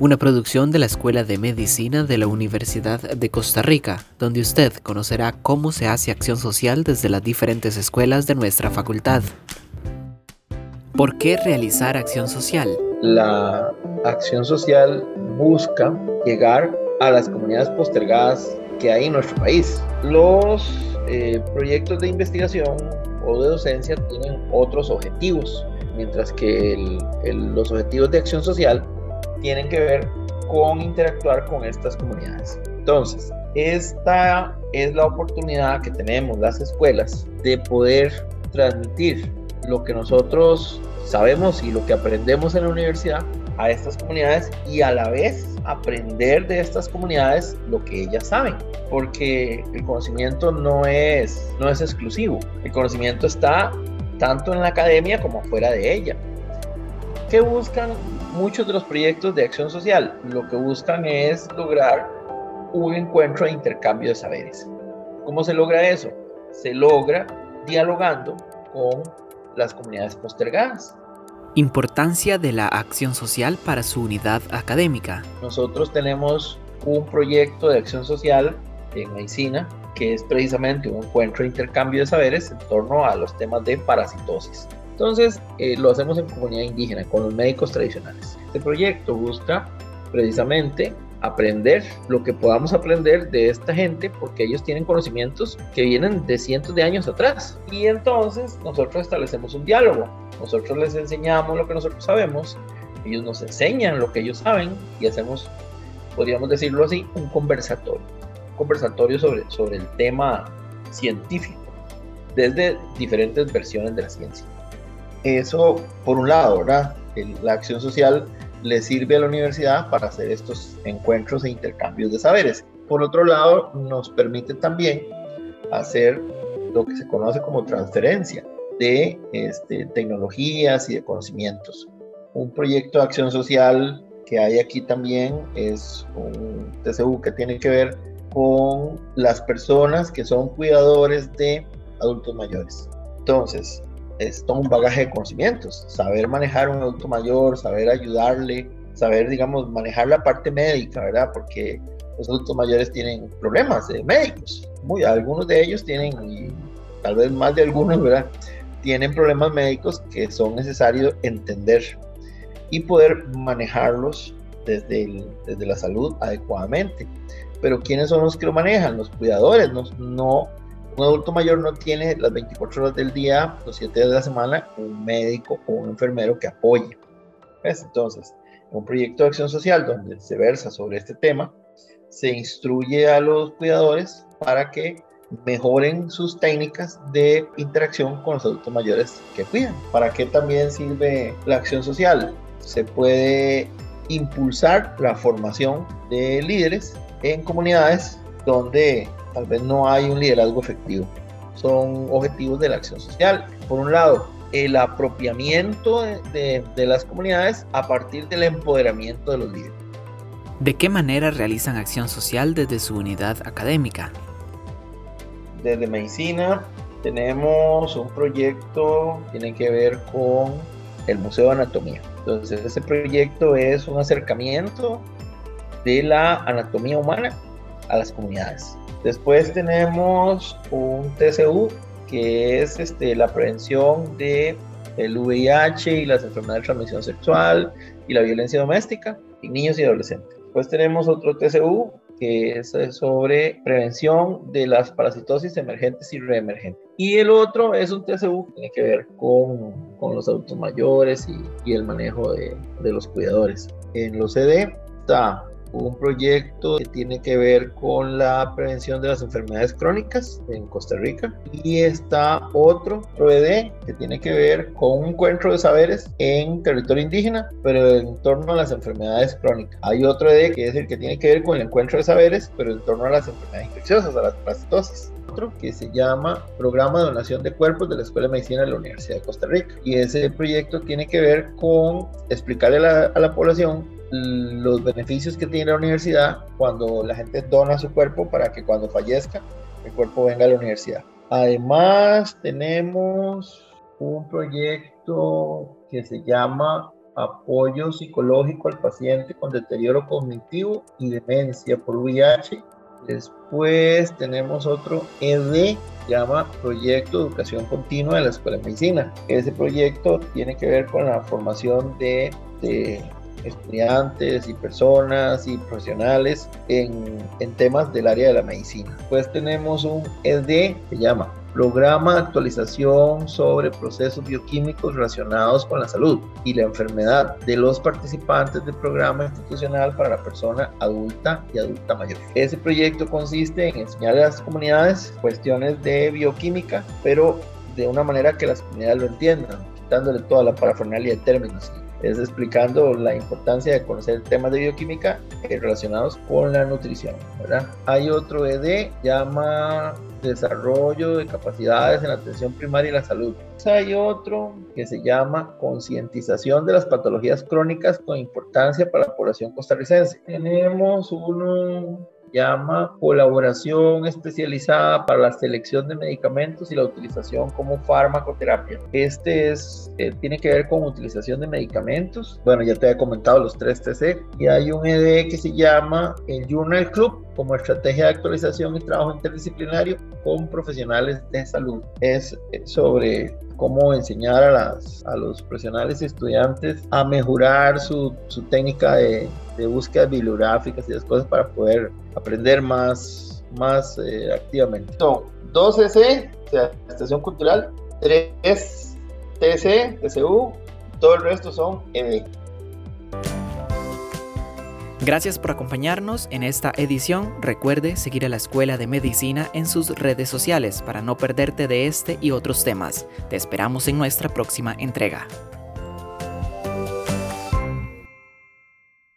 una producción de la Escuela de Medicina de la Universidad de Costa Rica, donde usted conocerá cómo se hace acción social desde las diferentes escuelas de nuestra facultad. ¿Por qué realizar acción social? La acción social busca llegar a las comunidades postergadas que hay en nuestro país. Los eh, proyectos de investigación o de docencia tienen otros objetivos, mientras que los objetivos de acción social tienen que ver con interactuar con estas comunidades. Entonces, esta es la oportunidad que tenemos las escuelas de poder transmitir lo que nosotros sabemos y lo que aprendemos en la universidad a estas comunidades y a la vez aprender de estas comunidades lo que ellas saben, porque el conocimiento no es, no es exclusivo, el conocimiento está tanto en la academia como fuera de ella. ¿Qué buscan muchos de los proyectos de acción social? Lo que buscan es lograr un encuentro de intercambio de saberes. ¿Cómo se logra eso? Se logra dialogando con las comunidades postergadas. Importancia de la acción social para su unidad académica. Nosotros tenemos un proyecto de acción social en medicina que es precisamente un encuentro de intercambio de saberes en torno a los temas de parasitosis. Entonces, eh, lo hacemos en comunidad indígena, con los médicos tradicionales. Este proyecto busca precisamente aprender lo que podamos aprender de esta gente porque ellos tienen conocimientos que vienen de cientos de años atrás. Y entonces nosotros establecemos un diálogo. Nosotros les enseñamos lo que nosotros sabemos, ellos nos enseñan lo que ellos saben y hacemos, podríamos decirlo así, un conversatorio. Un conversatorio sobre, sobre el tema científico desde diferentes versiones de la ciencia. Eso por un lado, ¿verdad? La acción social le sirve a la universidad para hacer estos encuentros e intercambios de saberes. Por otro lado, nos permite también hacer lo que se conoce como transferencia de este, tecnologías y de conocimientos. Un proyecto de acción social que hay aquí también es un TCU que tiene que ver con las personas que son cuidadores de adultos mayores. Entonces, es todo un bagaje de conocimientos, saber manejar un adulto mayor, saber ayudarle, saber, digamos, manejar la parte médica, ¿verdad? Porque los adultos mayores tienen problemas de médicos, muy, algunos de ellos tienen, y tal vez más de algunos, ¿verdad? Tienen problemas médicos que son necesarios entender y poder manejarlos desde, desde la salud adecuadamente. Pero ¿quiénes son los que lo manejan? Los cuidadores, no, no un adulto mayor no tiene las 24 horas del día, los 7 días de la semana, un médico o un enfermero que apoye. Entonces, un proyecto de acción social donde se versa sobre este tema, se instruye a los cuidadores para que mejoren sus técnicas de interacción con los adultos mayores que cuidan. ¿Para qué también sirve la acción social? Se puede impulsar la formación de líderes en comunidades donde tal vez no hay un liderazgo efectivo. Son objetivos de la acción social. Por un lado, el apropiamiento de, las comunidades a partir del empoderamiento de los líderes. ¿De qué manera realizan acción social desde su unidad académica? Desde medicina tenemos un proyecto que tiene que ver con el Museo de Anatomía. Entonces, ese proyecto es un acercamiento de la anatomía humana a las comunidades. Después tenemos un TCU que es este, la prevención de el VIH y las enfermedades de transmisión sexual y la violencia doméstica en niños y adolescentes. Después tenemos otro TCU que es sobre prevención de las parasitosis emergentes y reemergentes. Y el otro es un TCU que tiene que ver con, con los adultos mayores y, y el manejo de, de, los cuidadores. En los CD está un proyecto que tiene que ver con la prevención de las enfermedades crónicas en Costa Rica y está otro ProED que tiene que ver con un encuentro de saberes en territorio indígena pero en torno a las enfermedades crónicas. Hay otro ED que es el que tiene que ver con el encuentro de saberes pero en torno a las enfermedades infecciosas, a las parasitosis otro que se llama Programa de Donación de Cuerpos de la Escuela de Medicina de la Universidad de Costa Rica. Y ese proyecto tiene que ver con explicarle a la población los beneficios que tiene la universidad cuando la gente dona su cuerpo para que cuando fallezca el cuerpo venga a la universidad. Además tenemos un proyecto que se llama apoyo psicológico al paciente con deterioro cognitivo y demencia por VIH. Después tenemos otro ED, llama Proyecto de Educación Continua de la Escuela de Medicina. Ese proyecto tiene que ver con la formación de, de estudiantes y personas y profesionales en, en, temas del área de la medicina. Pues tenemos un ED que llama Programa de actualización sobre procesos bioquímicos relacionados con la salud y la enfermedad de los participantes del programa institucional para la persona adulta y adulta mayor. Ese proyecto consiste en enseñar a las comunidades cuestiones de bioquímica, pero de una manera que las comunidades lo entiendan, quitándole toda la parafernalia de términos es explicando la importancia de conocer temas de bioquímica eh, relacionados con la nutrición. Hay otro ED, llama desarrollo de capacidades en la atención primaria y la salud. Hay otro que se llama concientización de las patologías crónicas con importancia para la población costarricense. Tenemos uno llama colaboración especializada para la selección de medicamentos y la utilización como farmacoterapia. Este es, eh, tiene que ver con utilización de medicamentos. Bueno, ya te he comentado los tres TC. Y hay un ED que se llama el Journal Club como estrategia de actualización y trabajo interdisciplinario con profesionales de salud. Es eh, sobre cómo enseñar a, las, a los profesionales y estudiantes a mejorar su, su técnica de, de búsqueda bibliográficas y las cosas para poder aprender más, más eh, activamente. Son 2 EC, o sea, Estación Cultural, 3 TC, TCU, todo el resto son ED. Gracias por acompañarnos en esta edición. Recuerde seguir a la Escuela de Medicina en sus redes sociales para no perderte de este y otros temas. Te esperamos en nuestra próxima entrega.